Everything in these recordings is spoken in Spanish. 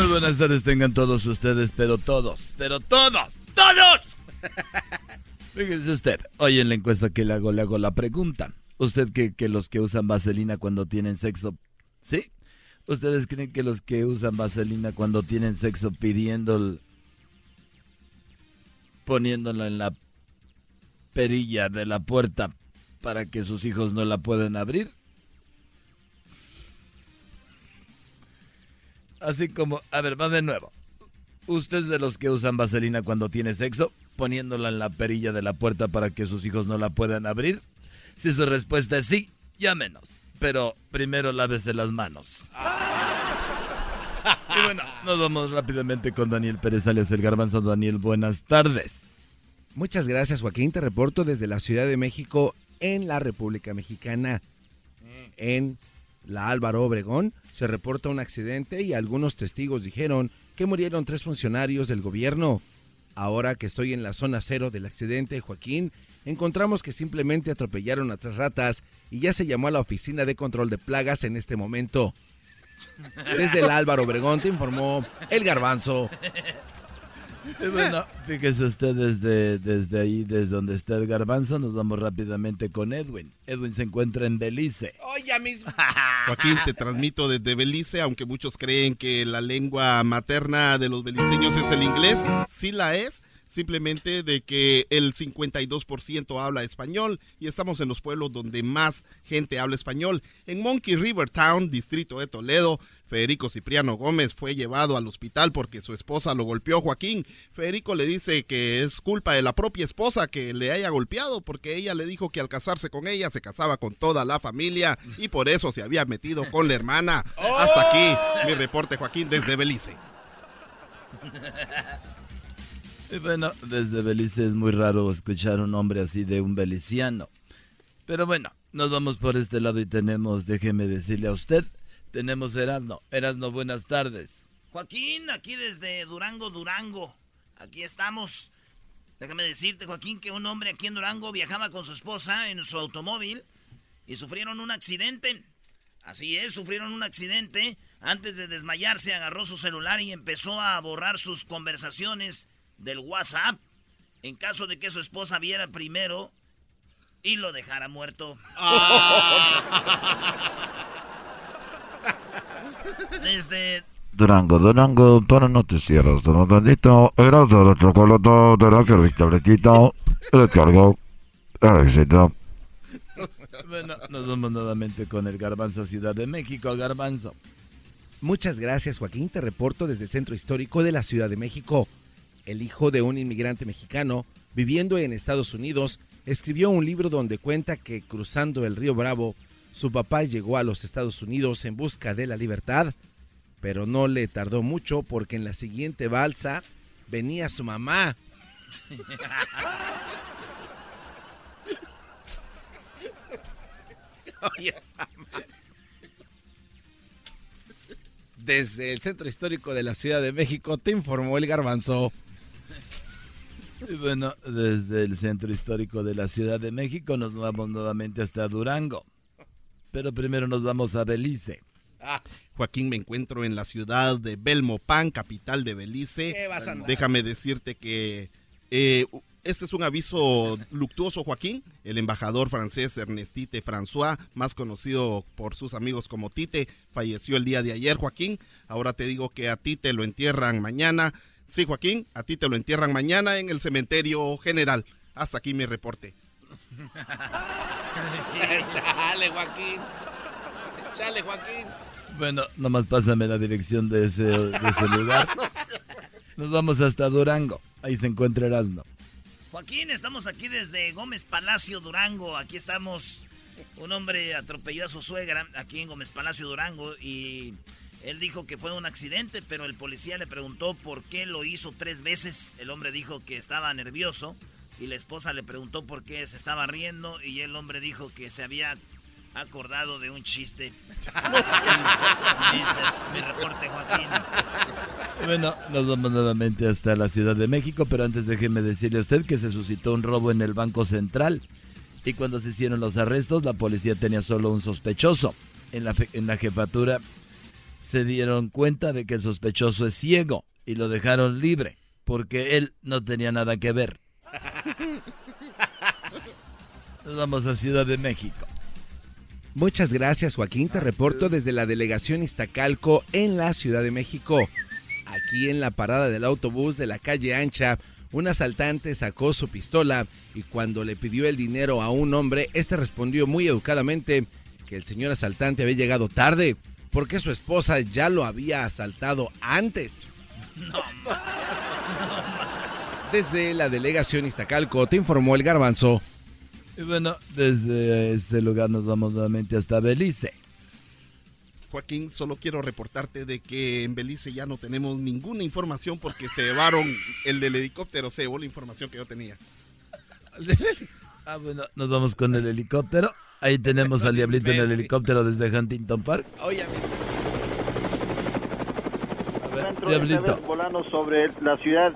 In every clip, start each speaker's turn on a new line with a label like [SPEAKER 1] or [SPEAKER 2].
[SPEAKER 1] Muy buenas tardes tengan todos ustedes, pero todos, pero todos, todos. Fíjese usted, hoy en la encuesta que le hago, le hago la pregunta. ¿Usted cree que los que usan vaselina cuando tienen sexo, sí? ¿Ustedes creen que los que usan vaselina cuando tienen sexo pidiendo, poniéndola en la perilla de la puerta para que sus hijos no la puedan abrir? Así como, a ver, va de nuevo. ¿Usted es de los que usan vaselina cuando tiene sexo, poniéndola en la perilla de la puerta para que sus hijos no la puedan abrir? Si su respuesta es sí, llámenos. Pero primero lávese las manos. Y bueno, nos vamos rápidamente con Daniel Pérez alias El Garbanzo. Daniel, buenas tardes.
[SPEAKER 2] Muchas gracias, Joaquín. Te reporto desde la Ciudad de México, en la República Mexicana. En la Álvaro Obregón se reporta un accidente y algunos testigos dijeron que murieron tres funcionarios del gobierno. Ahora que estoy en la zona cero del accidente, Joaquín, encontramos que simplemente atropellaron a tres ratas y ya se llamó a la oficina de control de plagas en este momento. Desde el Álvaro Obregón te informó el garbanzo.
[SPEAKER 1] Y bueno, fíjese usted desde, desde ahí, desde donde está el garbanzo, nos vamos rápidamente con Edwin. Edwin se encuentra en Belice.
[SPEAKER 3] Hoy ya mismo. Joaquín, te transmito desde Belice, aunque muchos creen que la lengua materna de los beliceños es el inglés, sí la es simplemente de que el 52% habla español y estamos en los pueblos donde más gente habla español. En Monkey River Town, distrito de Toledo, Federico Cipriano Gómez fue llevado al hospital porque su esposa lo golpeó. Joaquín, Federico le dice que es culpa de la propia esposa que le haya golpeado porque ella le dijo que al casarse con ella se casaba con toda la familia y por eso se había metido con la hermana. Hasta aquí mi reporte, Joaquín, desde Belice.
[SPEAKER 1] Y bueno, desde Belice es muy raro escuchar un nombre así de un beliciano. Pero bueno, nos vamos por este lado y tenemos, déjeme decirle a usted, tenemos Erasno. Erasno, buenas tardes.
[SPEAKER 4] Joaquín, aquí desde Durango, Durango. Aquí estamos. Déjame decirte, Joaquín, que un hombre aquí en Durango viajaba con su esposa en su automóvil y sufrieron un accidente. Así es, sufrieron un accidente. Antes de desmayarse, agarró su celular y empezó a borrar sus conversaciones del WhatsApp en caso de que su esposa viera primero y lo dejara muerto. Desde
[SPEAKER 5] Durango, Durango, para noticieros, Donaldito, era de chocolate, de la tabletita, el cargo, el éxito.
[SPEAKER 1] Bueno, nos vamos nuevamente con el Garbanzo Ciudad de México, Garbanzo.
[SPEAKER 2] Muchas gracias, Joaquín. Te reporto desde el centro histórico de la Ciudad de México. El hijo de un inmigrante mexicano viviendo en Estados Unidos escribió un libro donde cuenta que cruzando el río Bravo, su papá llegó a los Estados Unidos en busca de la libertad, pero no le tardó mucho porque en la siguiente balsa venía su mamá. Desde el centro histórico de la Ciudad de México te informó el garbanzo.
[SPEAKER 1] Y bueno, desde el centro histórico de la Ciudad de México nos vamos nuevamente hasta Durango. Pero primero nos vamos a Belice.
[SPEAKER 3] Ah, Joaquín, me encuentro en la ciudad de Belmopan, capital de Belice.
[SPEAKER 2] ¿Qué vas a?
[SPEAKER 3] Déjame decirte que eh, este es un aviso luctuoso, Joaquín. El embajador francés Ernestite François, más conocido por sus amigos como Tite, falleció el día de ayer, Joaquín. Ahora te digo que a Tite lo entierran mañana. Sí, Joaquín, a ti te lo entierran mañana en el cementerio general. Hasta aquí mi reporte.
[SPEAKER 2] Chale, Joaquín. Chale, Joaquín.
[SPEAKER 1] Bueno, nomás pásame la dirección de ese, de ese lugar. Nos vamos hasta Durango. Ahí se encuentra Erasmo.
[SPEAKER 4] Joaquín, estamos aquí desde Gómez Palacio, Durango. Aquí estamos. Un hombre atropelló a su suegra aquí en Gómez Palacio, Durango. Y él dijo que fue un accidente, pero el policía le preguntó por qué lo hizo tres veces. El hombre dijo que estaba nervioso. Y la esposa le preguntó por qué se estaba riendo. Y el hombre dijo que se había acordado de un chiste. mi reporte, Joaquín.
[SPEAKER 1] Bueno, nos vamos nuevamente hasta la Ciudad de México, pero antes déjeme decirle a usted que se suscitó un robo en el Banco Central. Y cuando se hicieron los arrestos, la policía tenía solo un sospechoso. En la, en la jefatura se dieron cuenta de que el sospechoso es ciego y lo dejaron libre porque él no tenía nada que ver. Nos vamos a Ciudad de México.
[SPEAKER 2] Muchas gracias Joaquín, te reporto desde la delegación Iztacalco en la Ciudad de México. Aquí en la parada del autobús de la calle Ancha, un asaltante sacó su pistola y cuando le pidió el dinero a un hombre, este respondió muy educadamente que el señor asaltante había llegado tarde porque su esposa ya lo había asaltado antes. Desde la delegación Iztacalco te informó el garbanzo.
[SPEAKER 1] Y bueno, desde este lugar nos vamos nuevamente hasta Belice.
[SPEAKER 3] Joaquín, solo quiero reportarte de que en Belice ya no tenemos ninguna información porque se llevaron el del helicóptero, se llevó la información que yo tenía.
[SPEAKER 1] Ah, bueno, nos vamos con el helicóptero. Ahí tenemos al diablito en el helicóptero desde Huntington Park.
[SPEAKER 6] Oye,
[SPEAKER 1] A ver, diablito.
[SPEAKER 6] volando sobre la ciudad.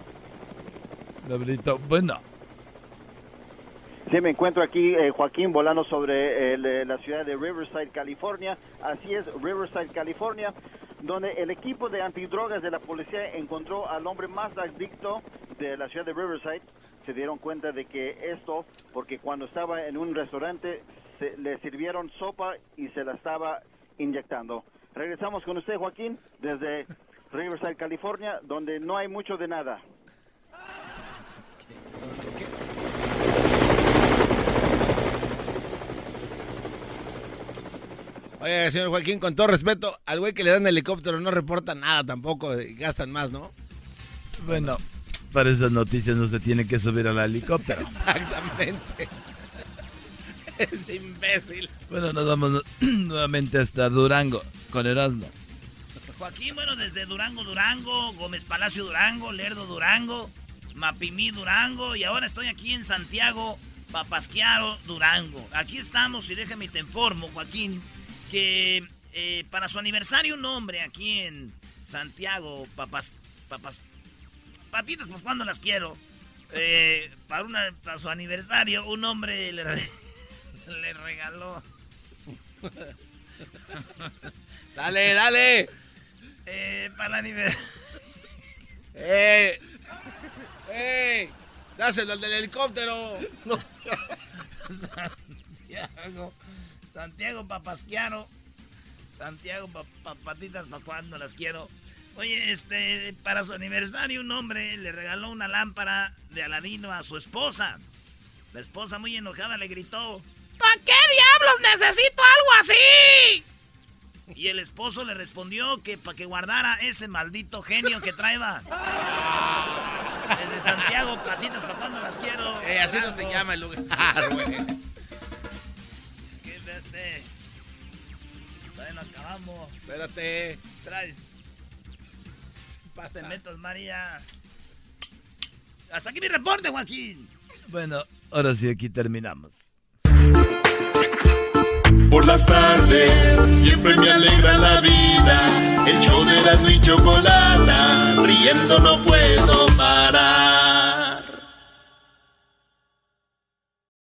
[SPEAKER 1] Diablito, bueno.
[SPEAKER 6] Sí, me encuentro aquí, eh, Joaquín, volando sobre el, eh, la ciudad de Riverside, California. Así es, Riverside, California, donde el equipo de antidrogas de la policía encontró al hombre más adicto de la ciudad de Riverside. Se dieron cuenta de que esto, porque cuando estaba en un restaurante, se, le sirvieron sopa y se la estaba inyectando. Regresamos con usted, Joaquín, desde Riverside, California, donde no hay mucho de nada.
[SPEAKER 2] Oye, señor Joaquín, con todo respeto, al güey que le dan helicóptero no reporta nada tampoco, y gastan más, ¿no?
[SPEAKER 1] Bueno, para esas noticias no se tiene que subir al helicóptero.
[SPEAKER 2] Exactamente. Es imbécil.
[SPEAKER 1] Bueno, nos vamos nuevamente hasta Durango con Erasmo.
[SPEAKER 4] Joaquín, bueno, desde Durango, Durango, Gómez Palacio, Durango, Lerdo, Durango, Mapimí, Durango, y ahora estoy aquí en Santiago, Papasquiaro, Durango. Aquí estamos y déjame te informo, Joaquín, que eh, para su aniversario un hombre aquí en Santiago, papas, papas, patitas, pues cuando las quiero. Eh, para, una, para su aniversario un hombre le, le regaló
[SPEAKER 2] Dale, dale.
[SPEAKER 4] eh, para el aniversario.
[SPEAKER 2] ¡Eh! ¡Eh! Dáselo al del helicóptero.
[SPEAKER 4] Santiago, Santiago Papasquiaro, Santiago pa- pa- Patitas, ¿para cuando las quiero? Oye, este, para su aniversario un hombre le regaló una lámpara de Aladino a su esposa. La esposa muy enojada le gritó, ¿Para qué diablos necesito algo así? Y el esposo le respondió que para que guardara ese maldito genio que traeba. Desde Santiago, Patitas, ¿para cuando las quiero?
[SPEAKER 2] Eh, así no se llama el lugar, güey.
[SPEAKER 4] ¿Qué vete? Todavía no acabamos.
[SPEAKER 2] Espérate.
[SPEAKER 4] Traes. Te metas, María. Hasta aquí mi reporte, Joaquín.
[SPEAKER 1] Bueno, ahora sí, aquí terminamos.
[SPEAKER 7] Por las tardes siempre me alegra la vida. El show de la y chocolata, riendo no puedo parar.